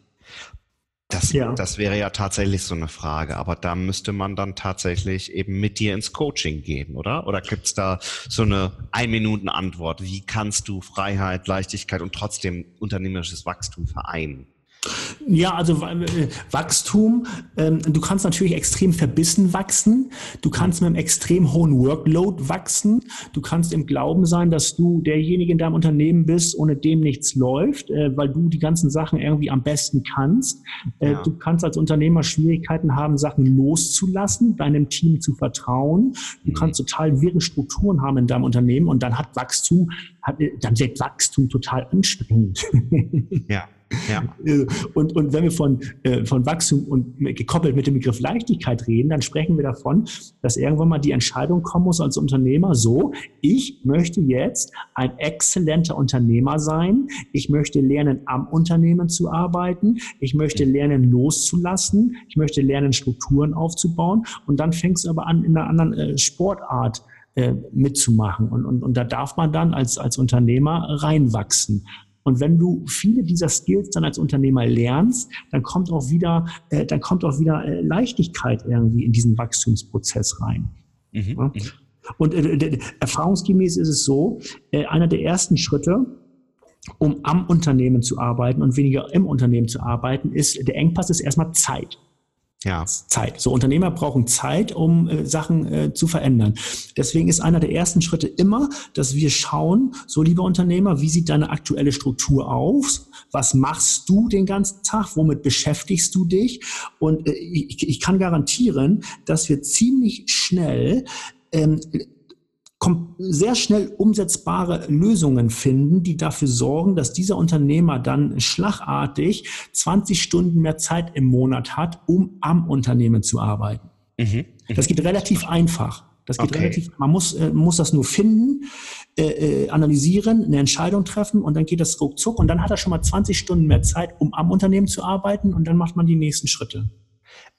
Das, ja. das wäre ja tatsächlich so eine Frage, aber da müsste man dann tatsächlich eben mit dir ins Coaching gehen, oder? Oder gibt's da so eine Ein-Minuten-Antwort? Wie kannst du Freiheit, Leichtigkeit und trotzdem unternehmerisches Wachstum vereinen? Ja, also äh, Wachstum, ähm, du kannst natürlich extrem verbissen wachsen, du kannst mit einem extrem hohen Workload wachsen, du kannst im Glauben sein, dass du derjenige in deinem Unternehmen bist, ohne dem nichts läuft, äh, weil du die ganzen Sachen irgendwie am besten kannst. Äh, ja. Du kannst als Unternehmer Schwierigkeiten haben, Sachen loszulassen, deinem Team zu vertrauen. Du mhm. kannst total wirre Strukturen haben in deinem Unternehmen und dann hat Wachstum, hat, äh, dann wird Wachstum total anstrengend. Ja. Ja. Äh, und, und wenn wir von, äh, von Wachstum und gekoppelt mit dem Begriff Leichtigkeit reden, dann sprechen wir davon, dass irgendwann mal die Entscheidung kommen muss als Unternehmer, so, ich möchte jetzt ein exzellenter Unternehmer sein, ich möchte lernen, am Unternehmen zu arbeiten, ich möchte lernen, loszulassen, ich möchte lernen, Strukturen aufzubauen und dann fängst du aber an, in einer anderen äh, Sportart mitzumachen. Und, und, und da darf man dann als, als Unternehmer reinwachsen. Und wenn du viele dieser Skills dann als Unternehmer lernst, dann kommt auch wieder, äh, dann kommt auch wieder äh, Leichtigkeit irgendwie in diesen Wachstumsprozess rein. Mhm. Ja? Mhm. Und äh, erfahrungsgemäß ist es so, äh, einer der ersten Schritte, um am Unternehmen zu arbeiten und weniger im Unternehmen zu arbeiten, ist, der Engpass ist erstmal Zeit. Ja. Zeit. So Unternehmer brauchen Zeit, um äh, Sachen äh, zu verändern. Deswegen ist einer der ersten Schritte immer, dass wir schauen, so lieber Unternehmer, wie sieht deine aktuelle Struktur aus? Was machst du den ganzen Tag? Womit beschäftigst du dich? Und äh, ich, ich kann garantieren, dass wir ziemlich schnell ähm, sehr schnell umsetzbare Lösungen finden, die dafür sorgen, dass dieser Unternehmer dann schlagartig 20 Stunden mehr Zeit im Monat hat, um am Unternehmen zu arbeiten. Mhm. mhm. Das geht relativ einfach. Das geht okay. relativ, man muss, äh, muss das nur finden, äh, äh, analysieren, eine Entscheidung treffen und dann geht das ruckzuck und dann hat er schon mal 20 Stunden mehr Zeit, um am Unternehmen zu arbeiten und dann macht man die nächsten Schritte.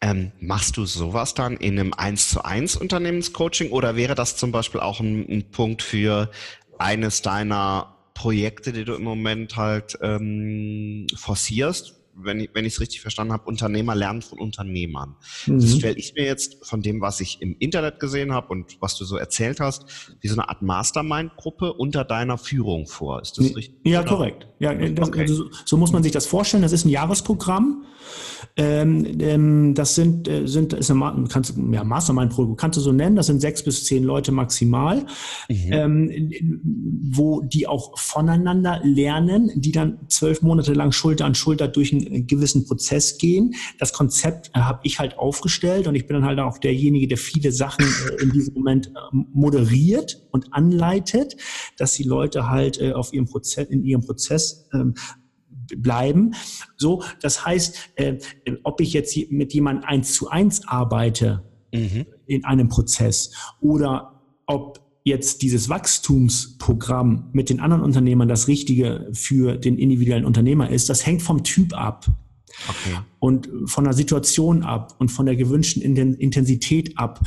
Ähm, machst du sowas dann in einem 1 zu 1 Unternehmenscoaching oder wäre das zum Beispiel auch ein, ein Punkt für eines deiner Projekte, die du im Moment halt ähm, forcierst? Wenn ich es richtig verstanden habe, Unternehmer lernen von Unternehmern. Mhm. Das stelle ich mir jetzt von dem, was ich im Internet gesehen habe und was du so erzählt hast, wie so eine Art Mastermind-Gruppe unter deiner Führung vor. Ist das richtig? Ja, korrekt. Ja, das, okay. also, so muss man sich das vorstellen. Das ist ein Jahresprogramm. Ähm, ähm, das sind, äh, sind ist eine, kannst, ja, Mastermind-Programm, kannst du so nennen. Das sind sechs bis zehn Leute maximal, mhm. ähm, wo die auch voneinander lernen, die dann zwölf Monate lang Schulter an Schulter durch einen gewissen Prozess gehen. Das Konzept äh, habe ich halt aufgestellt und ich bin dann halt auch derjenige, der viele Sachen äh, in diesem Moment äh, moderiert und anleitet, dass die Leute halt auf ihrem Prozess, in ihrem Prozess ähm, bleiben. So, das heißt, ob ich jetzt mit jemandem eins zu eins arbeite mhm. in einem Prozess oder ob jetzt dieses Wachstumsprogramm mit den anderen Unternehmern das Richtige für den individuellen Unternehmer ist, das hängt vom Typ ab. Okay. Und von der Situation ab und von der gewünschten Intensität ab.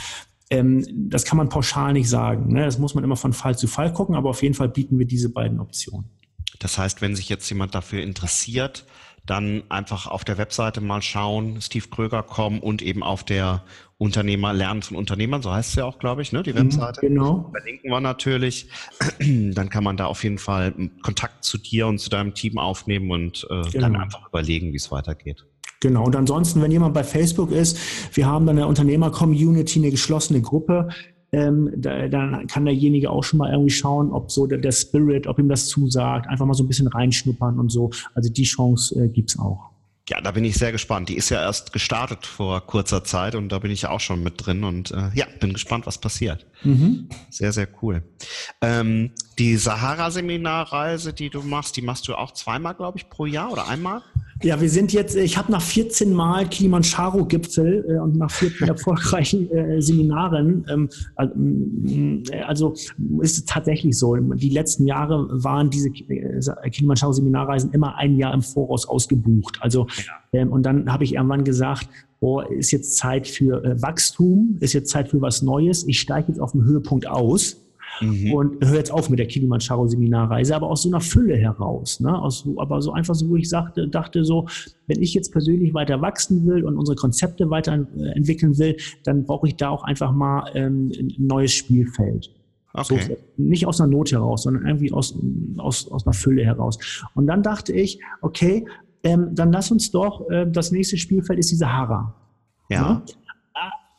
Ähm, das kann man pauschal nicht sagen. Ne? Das muss man immer von Fall zu Fall gucken, aber auf jeden Fall bieten wir diese beiden Optionen. Das heißt, wenn sich jetzt jemand dafür interessiert, dann einfach auf der Webseite mal schauen, Steve Kröger kommen und eben auf der Unternehmer lernen von Unternehmern, so heißt es ja auch, glaube ich, ne, die mhm, Webseite. Genau. Verlinken wir natürlich. Dann kann man da auf jeden Fall Kontakt zu dir und zu deinem Team aufnehmen und äh, genau. dann einfach überlegen, wie es weitergeht. Genau. Und ansonsten, wenn jemand bei Facebook ist, wir haben dann eine Unternehmer-Community, eine geschlossene Gruppe, ähm, da, dann kann derjenige auch schon mal irgendwie schauen, ob so der, der, Spirit, ob ihm das zusagt, einfach mal so ein bisschen reinschnuppern und so. Also die Chance äh, es auch. Ja, da bin ich sehr gespannt. Die ist ja erst gestartet vor kurzer Zeit und da bin ich auch schon mit drin und äh, ja, bin gespannt, was passiert. Mhm. Sehr, sehr cool. Ähm, die Sahara-Seminarreise, die du machst, die machst du auch zweimal, glaube ich, pro Jahr oder einmal? Ja, wir sind jetzt, ich habe nach 14 Mal Kilimanjaro-Gipfel äh, und nach 14 erfolgreichen äh, Seminaren, ähm, äh, also ist es tatsächlich so, die letzten Jahre waren diese äh, Kilimanjaro-Seminarreisen immer ein Jahr im Voraus ausgebucht. Also ähm, und dann habe ich irgendwann gesagt, oh, ist jetzt Zeit für äh, Wachstum, ist jetzt Zeit für was Neues, ich steige jetzt auf den Höhepunkt aus Mhm. Und höre jetzt auf mit der Kilimanjaro-Seminarreise, aber aus so einer Fülle heraus. Ne? Aus, aber so einfach so, wo ich sagte, dachte so, wenn ich jetzt persönlich weiter wachsen will und unsere Konzepte weiterentwickeln will, dann brauche ich da auch einfach mal ähm, ein neues Spielfeld. Okay. So, nicht aus einer Not heraus, sondern irgendwie aus, aus, aus einer Fülle heraus. Und dann dachte ich, okay, ähm, dann lass uns doch, äh, das nächste Spielfeld ist die Sahara. Ja. ja?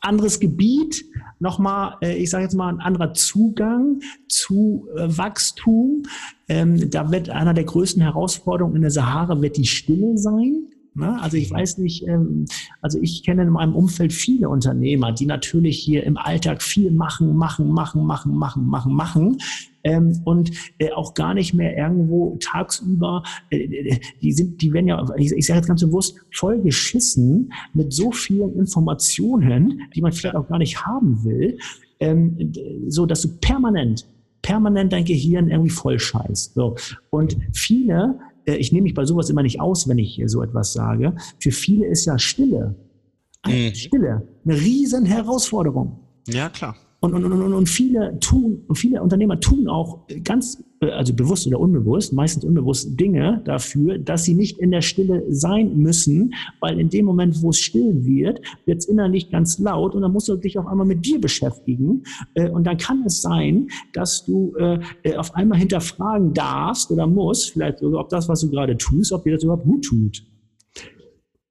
Anderes Gebiet, nochmal, äh, ich sage jetzt mal, ein anderer Zugang zu äh, Wachstum. Ähm, da wird einer der größten Herausforderungen in der Sahara wird die Stille sein. Ne? Also ich weiß nicht, ähm, also ich kenne in meinem Umfeld viele Unternehmer, die natürlich hier im Alltag viel machen, machen, machen, machen, machen, machen, machen. Ähm, und äh, auch gar nicht mehr irgendwo tagsüber, äh, äh die sind, die werden ja, ich, ich sage jetzt ganz bewusst, voll geschissen mit so vielen Informationen, die man vielleicht auch gar nicht haben will, ähm, so dass du permanent permanent dein Gehirn irgendwie voll scheißt. So. Und viele ich nehme mich bei sowas immer nicht aus, wenn ich so etwas sage. Für viele ist ja Stille, mhm. Stille, eine riesen Herausforderung. Ja, klar. Und, und, und, und viele tun, und viele Unternehmer tun auch ganz, äh, also bewusst oder unbewusst, meistens unbewusst Dinge dafür, dass sie nicht in der Stille sein müssen, weil in dem Moment, wo es still wird, wird es innerlich ganz laut und dann musst du dich auf einmal mit dir beschäftigen. Äh, und dann kann es sein, dass du äh, auf einmal hinterfragen darfst oder musst, vielleicht sogar, ob das, was du gerade tust, ob dir das überhaupt gut tut.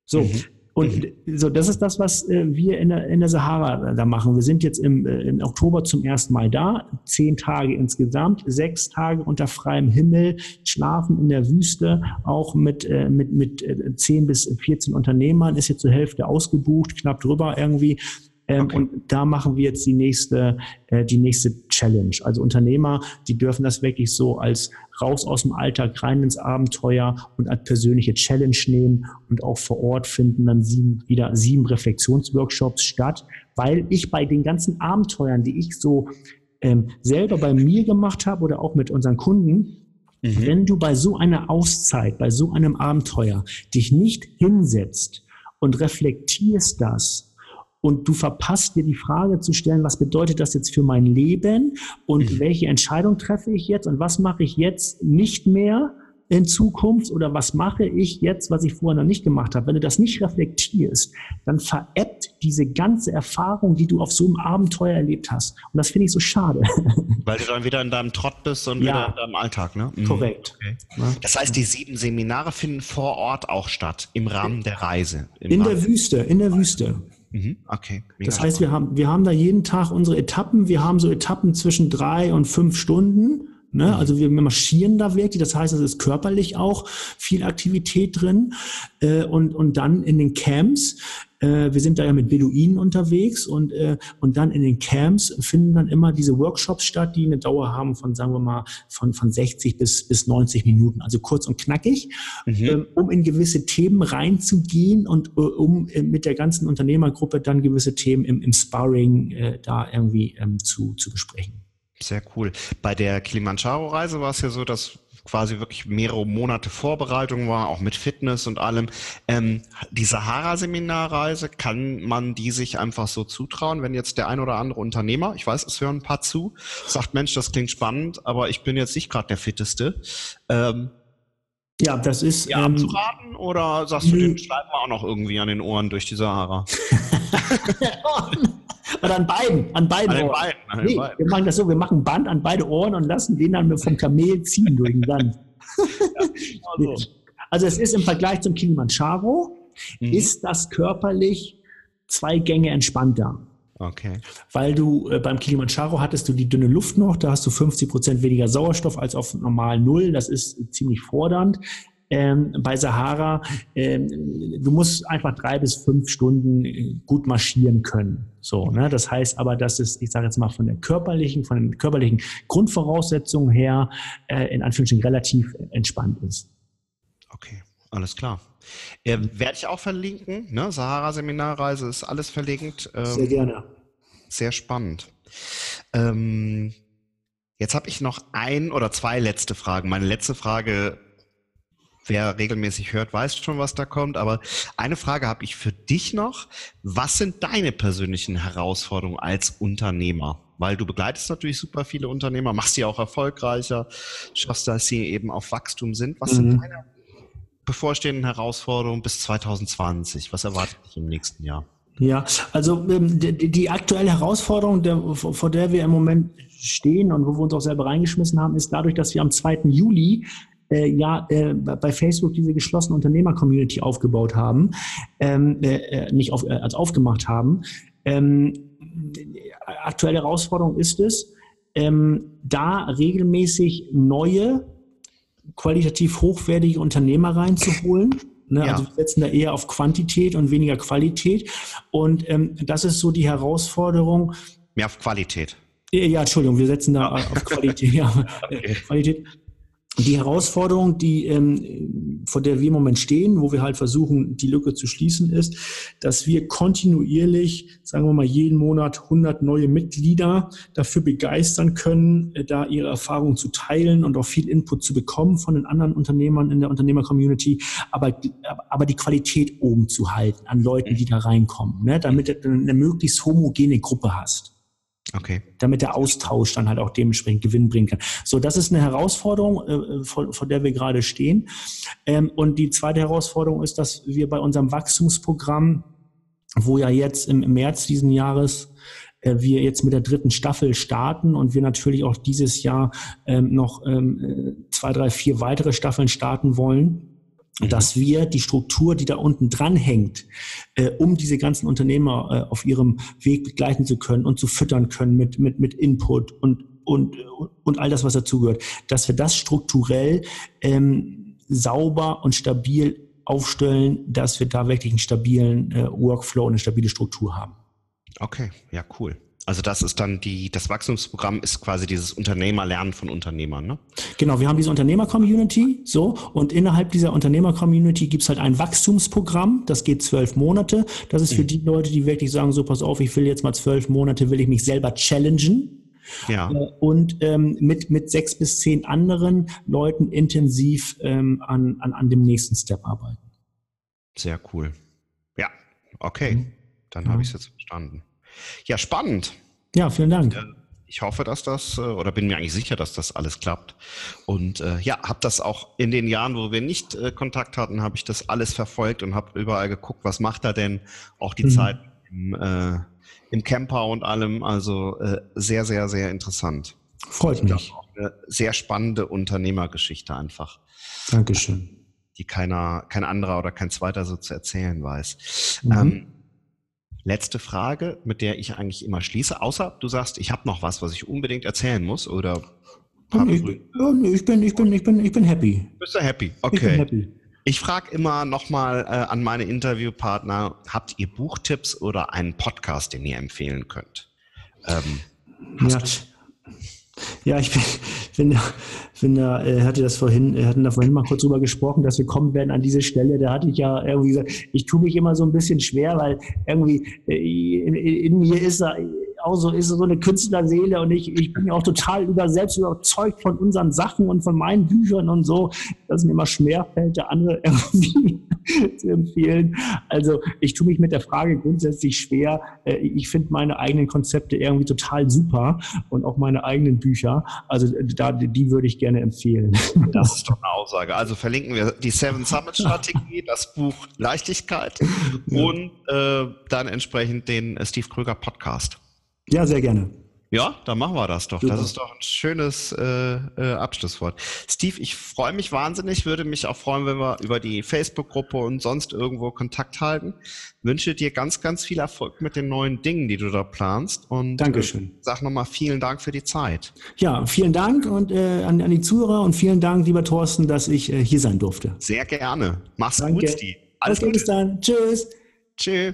So, mhm. Und mhm. so, das ist das, was äh, wir in der, in der Sahara da machen. Wir sind jetzt im, äh, im Oktober zum ersten Mal da, zehn Tage insgesamt, sechs Tage unter freiem Himmel, schlafen in der Wüste, auch mit, äh, mit, mit äh, zehn bis 14 Unternehmern, ist jetzt zur Hälfte ausgebucht, knapp drüber irgendwie. Ähm, okay. Und da machen wir jetzt die nächste, äh, die nächste Challenge. Also Unternehmer, die dürfen das wirklich so als raus aus dem Alltag, rein ins Abenteuer und als persönliche Challenge nehmen. Und auch vor Ort finden dann sieben, wieder sieben Reflexionsworkshops statt, weil ich bei den ganzen Abenteuern, die ich so ähm, selber bei mir gemacht habe oder auch mit unseren Kunden, mhm. wenn du bei so einer Auszeit, bei so einem Abenteuer dich nicht hinsetzt und reflektierst das und du verpasst dir die Frage zu stellen, was bedeutet das jetzt für mein Leben und mhm. welche Entscheidung treffe ich jetzt und was mache ich jetzt nicht mehr in Zukunft oder was mache ich jetzt, was ich vorher noch nicht gemacht habe. Wenn du das nicht reflektierst, dann veräppt diese ganze Erfahrung, die du auf so einem Abenteuer erlebt hast. Und das finde ich so schade. Weil du dann wieder in deinem Trott bist und ja. wieder in deinem Alltag, ne? Mhm. Korrekt. Okay. Das heißt, die sieben Seminare finden vor Ort auch statt, im Rahmen der Reise. In Rahmen der Wüste, in der Wüste. Mhm. Okay. Mega das heißt, wir haben, wir haben da jeden Tag unsere Etappen. Wir haben so Etappen zwischen drei und fünf Stunden. Ne? Mhm. Also wir marschieren da wirklich. Das heißt, es ist körperlich auch viel Aktivität drin. Äh, und, und dann in den Camps äh, wir sind da ja mit Beduinen unterwegs und, äh, und dann in den Camps finden dann immer diese Workshops statt, die eine Dauer haben von, sagen wir mal, von, von 60 bis, bis 90 Minuten, also kurz und knackig, mhm. ähm, um in gewisse Themen reinzugehen und äh, um mit der ganzen Unternehmergruppe dann gewisse Themen im, im Sparring da irgendwie ähm, zu, zu besprechen. Sehr cool. Bei der Kilimanjaro-Reise war es ja so, dass quasi wirklich mehrere Monate Vorbereitung war, auch mit Fitness und allem. Ähm, die Sahara-Seminarreise, kann man die sich einfach so zutrauen, wenn jetzt der ein oder andere Unternehmer, ich weiß, es hören ein paar zu, sagt, Mensch, das klingt spannend, aber ich bin jetzt nicht gerade der Fitteste. Ähm, ja, das ist. Ja, ähm, abzuraten oder sagst du, den schreiben wir auch noch irgendwie an den Ohren durch die Sahara? Oder an beiden, an beiden an Ohren. Beiden, an nee, beiden. Wir machen das so, wir machen ein Band an beide Ohren und lassen den dann vom Kamel ziehen durch den Sand. ja, so. Also es ist im Vergleich zum Kilimanjaro, mhm. ist das körperlich zwei Gänge entspannter. Okay. Weil du äh, beim Kilimanjaro hattest du die dünne Luft noch, da hast du 50 Prozent weniger Sauerstoff als auf normal Null. Das ist ziemlich fordernd ähm, bei Sahara, ähm, du musst einfach drei bis fünf Stunden äh, gut marschieren können. So, ne? Das heißt aber, dass es, ich sage jetzt mal von der körperlichen, von den körperlichen Grundvoraussetzungen her, äh, in Anführungsstrichen relativ entspannt ist. Okay, alles klar. Äh, werde ich auch verlinken. Ne? Sahara-Seminarreise ist alles verlinkt. Ähm, sehr gerne. Sehr spannend. Ähm, jetzt habe ich noch ein oder zwei letzte Fragen. Meine letzte Frage wer regelmäßig hört, weiß schon, was da kommt. Aber eine Frage habe ich für dich noch. Was sind deine persönlichen Herausforderungen als Unternehmer? Weil du begleitest natürlich super viele Unternehmer, machst sie auch erfolgreicher, schaffst, dass sie eben auf Wachstum sind. Was mhm. sind deine bevorstehenden Herausforderungen bis 2020? Was erwartet dich im nächsten Jahr? Ja, also ähm, die, die, aktuelle Herausforderung, der, vor der wir im Moment stehen und wo wir uns auch selber reingeschmissen haben, ist dadurch, dass wir am 2. Juli äh, ja äh, bei Facebook diese geschlossene Unternehmer-Community aufgebaut haben, ähm, äh, äh nicht auf, äh, als aufgemacht haben. Ähm, aktuelle Herausforderung ist es, ähm, da regelmäßig neue, qualitativ hochwertige Unternehmer reinzuholen. Ne? Ja. Also wir setzen da eher auf Quantität und weniger Qualität. Und ähm, das ist so die Herausforderung. Mehr auf Qualität. Ja, Entschuldigung, wir setzen da auf Qualität. Ja, okay. Qualität die Herausforderung, die ähm, vor der wir im Moment stehen, wo wir halt versuchen, die Lücke zu schließen, ist, dass wir kontinuierlich, sagen wir mal, jeden Monat 100 neue Mitglieder dafür begeistern können, äh, da ihre Erfahrungen zu teilen und auch viel Input zu bekommen von den anderen Unternehmern in der Unternehmer-Community, aber, aber die Qualität oben zu halten an Leuten, die da reinkommen, ne, damit du eine möglichst homogene Gruppe hast. Okay. Damit der Austausch dann halt auch dementsprechend Gewinn bringen kann. So, das ist eine Herausforderung, äh, vor, vor der wir gerade stehen. Ähm, und die zweite Herausforderung ist, dass wir bei unserem Wachstumsprogramm, wo ja jetzt im, März diesen Jahres äh, wir jetzt mit der dritten Staffel starten und wir natürlich auch dieses Jahr ähm, noch ähm, äh, zwei, drei, vier weitere Staffeln starten wollen Mhm. dass wir die Struktur, die da unten dran hängt, äh, um diese ganzen Unternehmer äh, auf ihrem Weg begleiten zu können und zu füttern können mit, mit, mit Input und, und, und all das, was dazugehört, dass wir das strukturell ähm, sauber und stabil aufstellen, dass wir da wirklich einen stabilen äh, Workflow und eine stabile Struktur haben. Okay, ja, cool. Also das ist dann die, das Wachstumsprogramm ist quasi dieses Unternehmerlernen von Unternehmern, ne? Genau, wir haben diese Unternehmer-Community, so, und innerhalb dieser Unternehmer-Community gibt's halt ein Wachstumsprogramm, das geht zwölf Monate. Das ist für mhm. die Leute, die wirklich sagen, so, pass auf, ich will jetzt mal zwölf Monate, will ich mich selber challengen. Ja. Äh, und ähm, mit, mit sechs bis zehn anderen Leuten intensiv ähm, an, an, an dem nächsten Step arbeiten. Sehr cool. Ja, okay. Mhm. Dann ja. habe ich es jetzt verstanden. Ja, spannend. Ja, vielen Dank. Ich hoffe, dass das, äh, oder bin mir eigentlich sicher, dass das alles klappt. Und äh, ja, habe das auch in den Jahren, wo wir nicht äh, Kontakt hatten, habe ich das alles verfolgt und habe überall geguckt, was macht er denn? Auch die mhm. Zeit im, äh, im Camper und allem. Also äh, sehr, sehr, sehr interessant. Freut mich. Auch eine sehr spannende Unternehmergeschichte einfach. Dankeschön. Die keiner, kein anderer oder kein zweiter so zu erzählen weiß. Mhm. Ähm, letzte Frage, mit der ich eigentlich immer schließe, außer du sagst, ich habe noch was, was ich unbedingt erzählen muss oder ich, ich, bin, ich bin, ich bin, ich bin happy. Bist du happy? Okay. Ich, ich frage immer nochmal äh, an meine Interviewpartner, habt ihr Buchtipps oder einen Podcast, den ihr empfehlen könnt? Ähm, ja. ja, ich bin, bin, bin da, äh, hatte das vorhin, äh, hatten da vorhin mal kurz drüber gesprochen, dass wir kommen werden an diese Stelle. Da hatte ich ja irgendwie gesagt, ich tue mich immer so ein bisschen schwer, weil irgendwie äh, in, in mir ist da auch so, ist so eine Künstlerseele und ich, ich bin auch total über, selbst überzeugt von unseren Sachen und von meinen Büchern und so, dass es mir immer schwerfällt, der andere irgendwie zu empfehlen. Also ich tue mich mit der Frage grundsätzlich schwer. Äh, ich finde meine eigenen Konzepte irgendwie total super und auch meine eigenen Bücher. Also da, die würde ich gerne empfehlen. Das ist doch eine Aussage. Also verlinken wir die Seven Summit Strategie, das Buch Leichtigkeit ja. und äh, dann entsprechend den Steve Kröger Podcast. Ja, sehr gerne. Ja, dann machen wir das doch. Super. Das ist doch ein schönes äh, äh, Abschlusswort. Steve, ich freue mich wahnsinnig, würde mich auch freuen, wenn wir über die Facebook-Gruppe und sonst irgendwo Kontakt halten. Wünsche dir ganz, ganz viel Erfolg mit den neuen Dingen, die du da planst. Und Dankeschön. Äh, sag nochmal vielen Dank für die Zeit. Ja, vielen Dank und äh, an, an, die Zuhörer und vielen Dank, lieber Thorsten, dass ich äh, hier sein durfte. Sehr gerne. Mach's Danke. gut, Steve. Alles, Alles Gute. Bis dann. Tschüss. Tschüss.